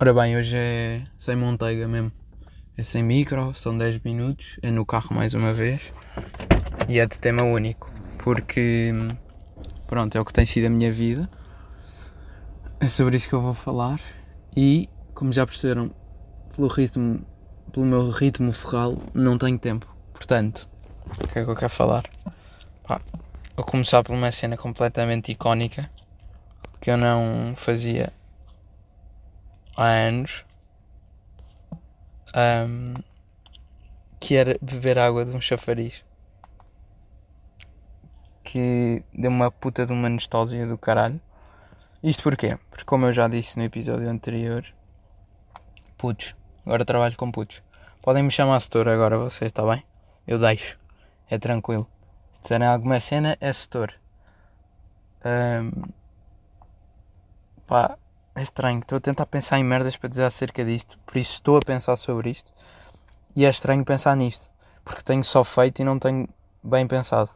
Ora bem, hoje é sem Monteiga mesmo. É sem micro, são 10 minutos, é no carro mais uma vez e é de tema único, porque pronto, é o que tem sido a minha vida. É sobre isso que eu vou falar e, como já perceberam, pelo ritmo, pelo meu ritmo focal, não tenho tempo. Portanto, o que é que eu quero falar? Pá, vou começar por uma cena completamente icónica que eu não fazia há anos um, que era beber água de um chafariz que deu uma puta de uma nostalgia do caralho. Isto porquê? Porque como eu já disse no episódio anterior, putos, agora trabalho com putos. Podem me chamar setor agora vocês, está bem? Eu deixo, é tranquilo. Se disserem alguma cena, é setor. Um, pá, é estranho. Estou a tentar pensar em merdas para dizer acerca disto. Por isso estou a pensar sobre isto. E é estranho pensar nisto. Porque tenho só feito e não tenho bem pensado.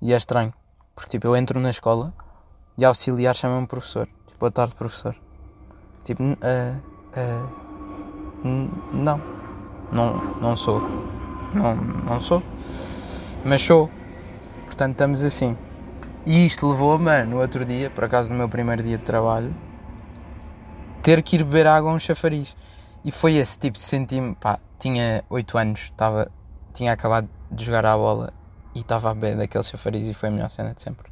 E é estranho. Porque tipo, eu entro na escola e auxiliar chama-me professor. Tipo, boa tarde, professor. Tipo, uh, uh, não. Não, não sou. Não, não sou. Mas sou. Portanto, estamos assim. E isto levou-me, no outro dia, por acaso no meu primeiro dia de trabalho, ter que ir beber água a um chafariz. E foi esse tipo de sentir-me, pá, tinha 8 anos, estava, tinha acabado de jogar à bola e estava a beber daquele chafariz e foi a melhor cena de sempre.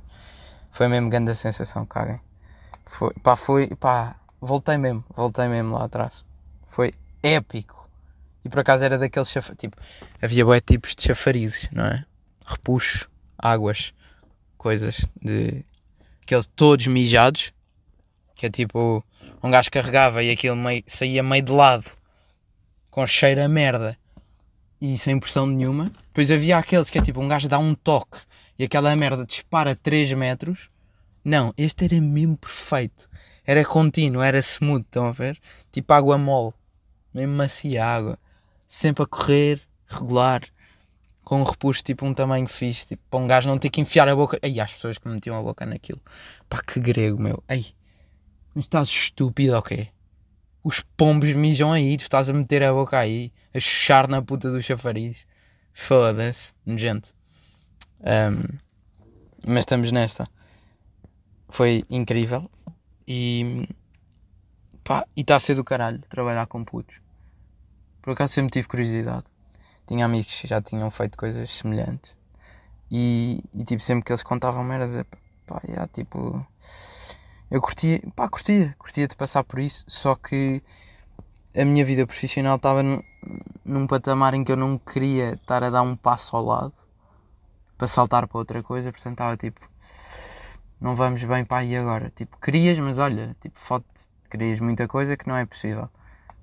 Foi mesmo grande a sensação, caguem. Foi, pá, foi, pá, voltei mesmo, voltei mesmo lá atrás. Foi épico. E por acaso era daqueles chafarizes, tipo, havia bué tipos de chafarizes, não é? Repuxo, águas, coisas de... Aqueles todos mijados, que é tipo um gajo carregava e aquilo meio, saía meio de lado, com cheiro a merda e sem pressão nenhuma. Depois havia aqueles que é tipo um gajo dá um toque e aquela merda dispara 3 metros. Não, este era mesmo perfeito. Era contínuo, era smooth, estão a ver? Tipo água mole, mesmo macia água, sempre a correr, regular, com um repuxo tipo um tamanho fixe, tipo, para um gajo não ter que enfiar a boca. Ai, as pessoas que metiam a boca naquilo. Pá, que grego, meu. Ai, estás estúpido quê? Os pombos mijam aí, tu estás a meter a boca aí, a chuchar na puta do chafariz. Foda-se, nojento. Um, mas estamos nesta. Foi incrível e pá, e está a ser do caralho trabalhar com putos. Por acaso sempre tive curiosidade. Tinha amigos que já tinham feito coisas semelhantes. E, e tipo, sempre que eles contavam merdas, pá, já, tipo eu curtia, pá, curtia, curtia de passar por isso, só que a minha vida profissional estava num, patamar em que eu não queria estar a dar um passo ao lado para saltar para outra coisa, portanto estava tipo, não vamos bem para aí agora. Tipo, querias, mas olha, tipo, foto, querias muita coisa que não é possível.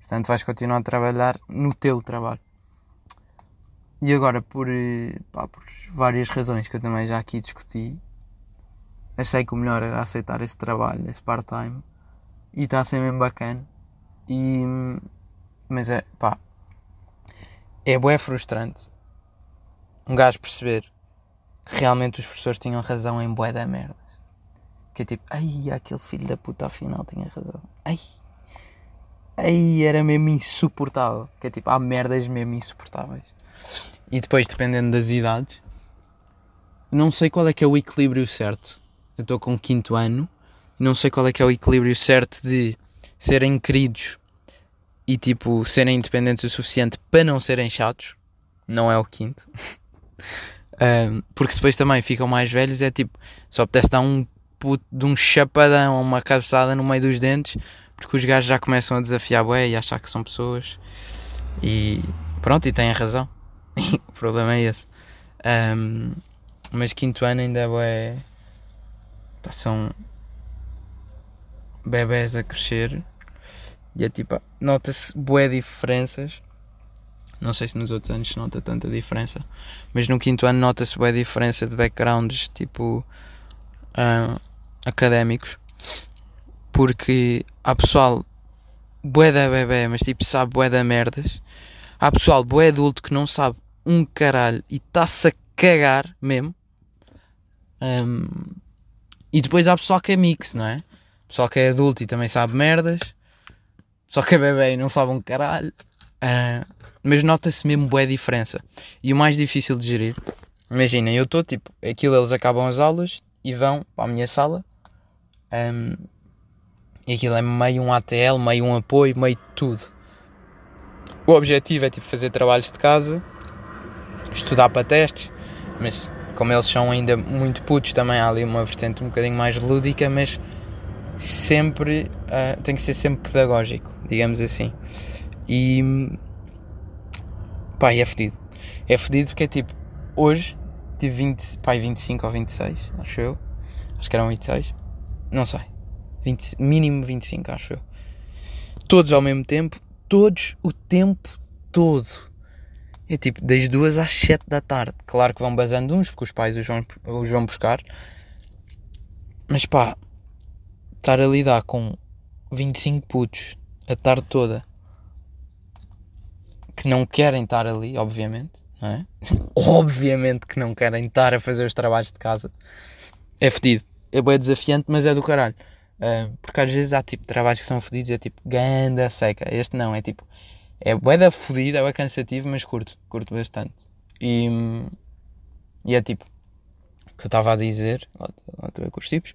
Portanto, vais continuar a trabalhar no teu trabalho. E agora, por, eh, pá, por várias razões que eu também já aqui discuti, achei que o melhor era aceitar esse trabalho, esse part-time. E está a ser mesmo bacana. E, mas é, pá, é bué frustrante um gajo perceber que realmente os professores tinham razão em bué da merdas. Que é tipo, ai, aquele filho da puta afinal tinha razão. Ai, ai, era mesmo insuportável. Que é tipo, há merdas mesmo insuportáveis. E depois, dependendo das idades, não sei qual é que é o equilíbrio certo eu estou com o quinto ano, não sei qual é que é o equilíbrio certo de serem queridos e tipo serem independentes o suficiente para não serem chatos. Não é o quinto. um, porque depois também ficam mais velhos, é tipo, só pudesse dar um puto de um chapadão ou uma cabeçada no meio dos dentes, porque os gajos já começam a desafiar bué e achar que são pessoas. E pronto, e têm razão. o problema é esse. Um, mas quinto ano ainda é são bebés a crescer e é tipo, nota-se bué diferenças. Não sei se nos outros anos se nota tanta diferença, mas no quinto ano nota-se bué diferença de backgrounds tipo uh, académicos, porque há pessoal bué da bebê, mas tipo sabe bué da merdas. Há pessoal bué adulto que não sabe um caralho e está-se a cagar mesmo. Um, e depois há pessoal que é mix, não é? Pessoal que é adulto e também sabe merdas. Só que é bebê e não sabe um caralho. Uh, mas nota-se mesmo boa diferença. E o mais difícil de gerir, imaginem, eu estou tipo, aquilo eles acabam as aulas e vão para a minha sala. Um, e aquilo é meio um ATL, meio um apoio, meio tudo. O objetivo é tipo fazer trabalhos de casa, estudar para testes, mas como eles são ainda muito putos, também há ali uma vertente um bocadinho mais lúdica, mas sempre uh, tem que ser sempre pedagógico, digamos assim. E pá, é fedido. É fedido porque é tipo, hoje tive 20, pá, 25 ou 26, acho eu. Acho que eram 26, não sei. 20, mínimo 25, acho eu. Todos ao mesmo tempo, todos o tempo todo. É tipo, das duas às 7 da tarde. Claro que vão basando uns, porque os pais os vão, os vão buscar. Mas pá, estar a lidar com 25 putos a tarde toda que não querem estar ali, obviamente, não é? obviamente que não querem estar a fazer os trabalhos de casa. É fedido. É bem desafiante, mas é do caralho. Uh, porque às vezes há tipo trabalhos que são fedidos, é tipo ganda seca. Este não, é tipo é bué da fodida, é bué cansativo, mas curto, curto bastante. E, e é tipo, que eu estava a dizer, lá, estou ver com os tipos,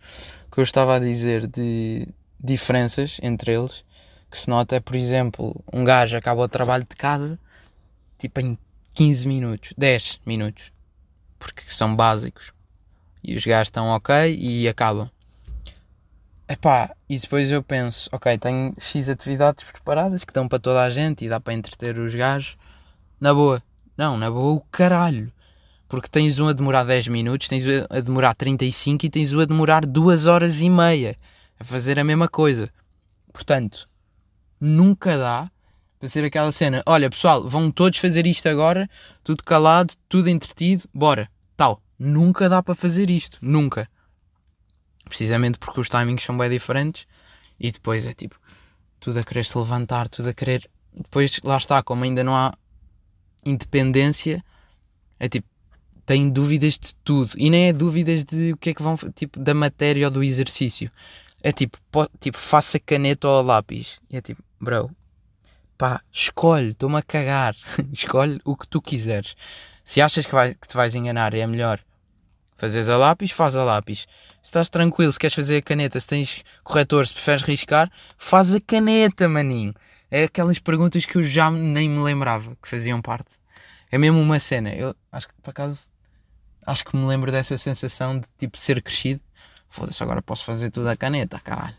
que eu estava a dizer de diferenças entre eles, que se nota é, por exemplo, um gajo acaba o trabalho de casa, tipo em 15 minutos, 10 minutos, porque são básicos. E os gajos estão ok e acabam. Epá, e depois eu penso, ok, tenho X atividades preparadas que dão para toda a gente e dá para entreter os gajos. Na boa. Não, na boa o caralho. Porque tens um a demorar 10 minutos, tens um a demorar 35 e tens um a demorar 2 horas e meia a fazer a mesma coisa. Portanto, nunca dá para ser aquela cena. Olha pessoal, vão todos fazer isto agora, tudo calado, tudo entretido, bora. Tal. Nunca dá para fazer isto. Nunca precisamente porque os timings são bem diferentes e depois é tipo tudo a querer se levantar, tudo a querer. Depois lá está, como ainda não há independência, é tipo, tem dúvidas de tudo e nem é dúvidas de o que é que vão, tipo, da matéria ou do exercício. É tipo, tipo faça caneta ou lápis. E é tipo, bro, pá, escolhe, estou-me a cagar, escolhe o que tu quiseres. Se achas que, vai, que te vais enganar, é melhor Fazes a lápis, faz a lápis. Se estás tranquilo, se queres fazer a caneta, se tens corretor, se preferes riscar, faz a caneta, maninho. É aquelas perguntas que eu já nem me lembrava que faziam parte. É mesmo uma cena. Eu acho que por acaso acho que me lembro dessa sensação de tipo ser crescido. Foda-se, agora posso fazer tudo a caneta, caralho.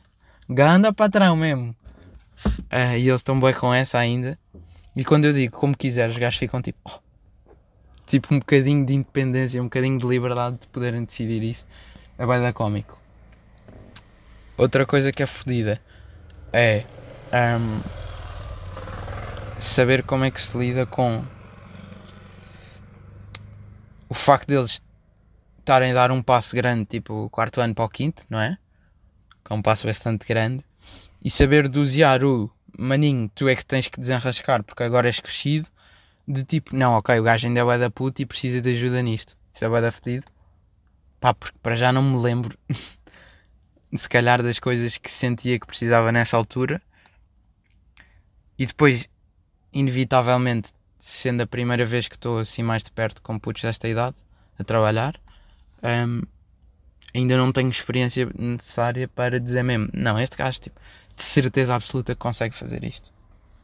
Ganda patrão mesmo. Uh, e eles estão bem com essa ainda. E quando eu digo como quiseres, os gajos ficam tipo, oh, tipo um bocadinho de independência, um bocadinho de liberdade de poderem decidir isso, é bem da cómico. Outra coisa que é fodida é um, saber como é que se lida com o facto deles estarem a dar um passo grande, tipo o quarto ano para o quinto, não é? Que é um passo bastante grande, e saber dosear o maninho, tu é que tens que desenrascar porque agora és crescido de tipo, não, ok, o gajo ainda é da puta e precisa de ajuda nisto. Isso é bué da fedido. Pá, porque para já não me lembro, se calhar, das coisas que sentia que precisava nessa altura. E depois, inevitavelmente, sendo a primeira vez que estou assim mais de perto com putos desta idade, a trabalhar, um, ainda não tenho experiência necessária para dizer mesmo, não, este gajo, tipo, de certeza absoluta que consegue fazer isto.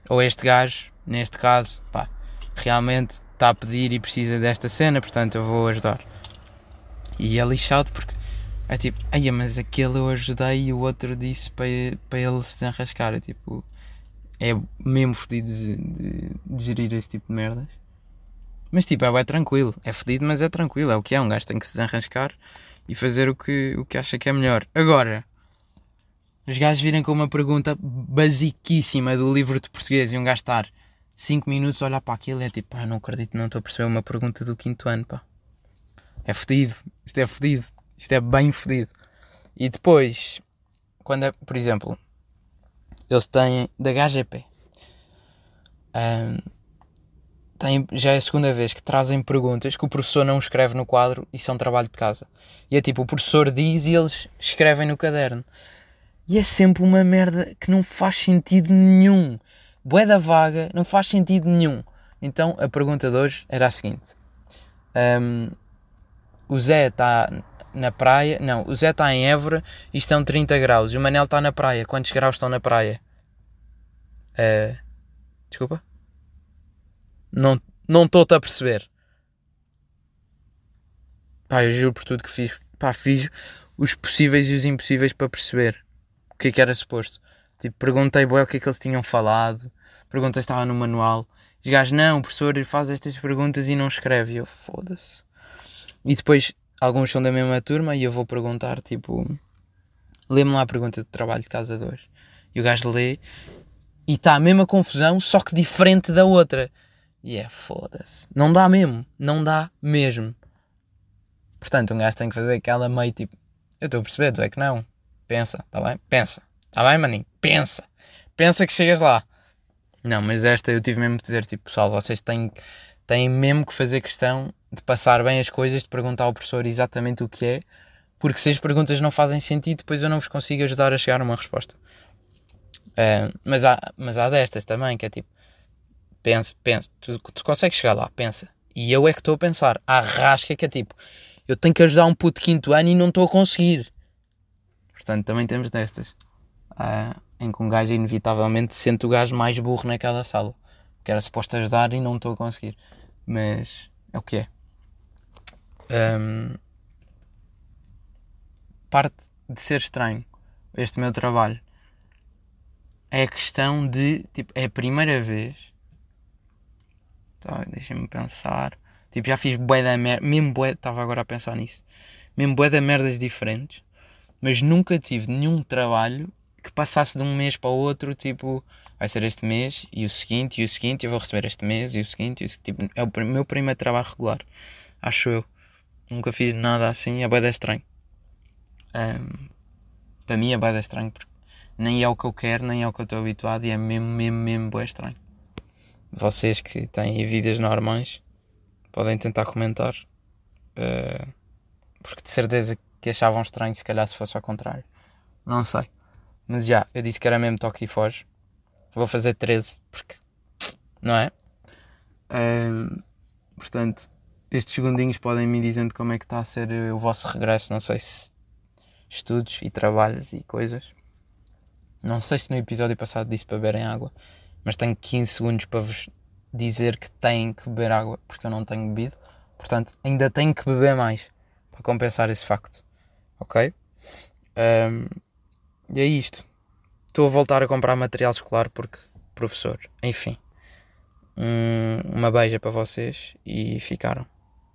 Ou este gajo, neste caso, pá, realmente está a pedir e precisa desta cena, portanto eu vou ajudar. E é lixado porque é tipo, ai, mas aquele eu ajudei e o outro disse para, para ele se desenrascar. É tipo, é mesmo fodido de, de, de, gerir esse tipo de merdas. Mas tipo, é, é tranquilo, é fodido, mas é tranquilo, é o que é. Um gajo tem que se desenrascar e fazer o que, o que acha que é melhor. Agora, os gajos virem com uma pergunta basiquíssima do livro de português e um gajo estar 5 minutos a olhar para aquilo e é tipo, pá, não acredito, não estou a perceber uma pergunta do quinto ano, pá. É fedido, isto é fedido, isto é bem fedido. E depois, quando é, por exemplo, eles têm da HGP, um, têm, já é a segunda vez que trazem perguntas que o professor não escreve no quadro e são trabalho de casa. E é tipo, o professor diz e eles escrevem no caderno. E é sempre uma merda que não faz sentido nenhum. Bué da vaga, não faz sentido nenhum. Então a pergunta de hoje era a seguinte: um, o Zé está na praia, não, o Zé está em Évora e estão 30 graus. E o Manel está na praia. Quantos graus estão na praia? Uh, desculpa? Não estou-te a perceber. Pá, eu juro por tudo que fiz. Pá, fiz os possíveis e os impossíveis para perceber o que é que era suposto. Tipo, perguntei boé, o que é que eles tinham falado. Perguntei se estava no manual. Os gajos, não, o professor faz estas perguntas e não escreve. E eu, foda-se. E depois, alguns são da mesma turma e eu vou perguntar, tipo, lê-me lá a pergunta de trabalho de casa 2. E o gajo lê e está a mesma confusão, só que diferente da outra. E é foda-se. Não dá mesmo. Não dá mesmo. Portanto, um gajo tem que fazer aquela meio tipo, eu estou a perceber, tu é que não. Pensa, tá bem? Pensa. Tá bem, maninho? Pensa. Pensa que chegas lá. Não, mas esta eu tive mesmo que dizer, tipo, pessoal, vocês têm, têm mesmo que fazer questão de passar bem as coisas, de perguntar ao professor exatamente o que é, porque se as perguntas não fazem sentido, depois eu não vos consigo ajudar a chegar a uma resposta. Uh, mas, há, mas há destas também, que é tipo, pensa, pensa, tu, tu consegues chegar lá, pensa. E eu é que estou a pensar, a rasca que é tipo, eu tenho que ajudar um puto de quinto ano e não estou a conseguir. Portanto, também temos destas. Uh, em que um gajo inevitavelmente sente o gajo mais burro naquela sala. Que era suposto ajudar e não estou a conseguir. Mas é o que é. Um, parte de ser estranho este meu trabalho é a questão de tipo, é a primeira vez. Tá, Deixa-me pensar. Tipo, já fiz bué da merda. Mesmo bué, estava agora a pensar nisso. Mesmo bué da merdas diferentes. Mas nunca tive nenhum trabalho que passasse de um mês para o outro, tipo, vai ser este mês e o seguinte e o seguinte, eu vou receber este mês e o seguinte, e o, tipo, é o meu primeiro trabalho regular, acho eu. Nunca fiz nada assim, é bem estranho. Um, para mim é bem estranho, porque nem é o que eu quero, nem é o que eu estou habituado e é mesmo, mesmo, mesmo bem estranho. Vocês que têm vidas normais podem tentar comentar, uh, porque de certeza que achavam estranho se calhar se fosse ao contrário. Não sei. Mas já, eu disse que era mesmo toque e foge. Vou fazer 13, porque. Não é? Um, portanto, estes segundinhos podem me dizendo como é que está a ser o vosso regresso. Não sei se estudos e trabalhos e coisas. Não sei se no episódio passado disse para beberem água, mas tenho 15 segundos para vos dizer que têm que beber água porque eu não tenho bebido. Portanto, ainda tenho que beber mais para compensar esse facto. Ok? Um, é isto. Estou a voltar a comprar material escolar porque, professor, enfim. Um, uma beija para vocês e ficaram.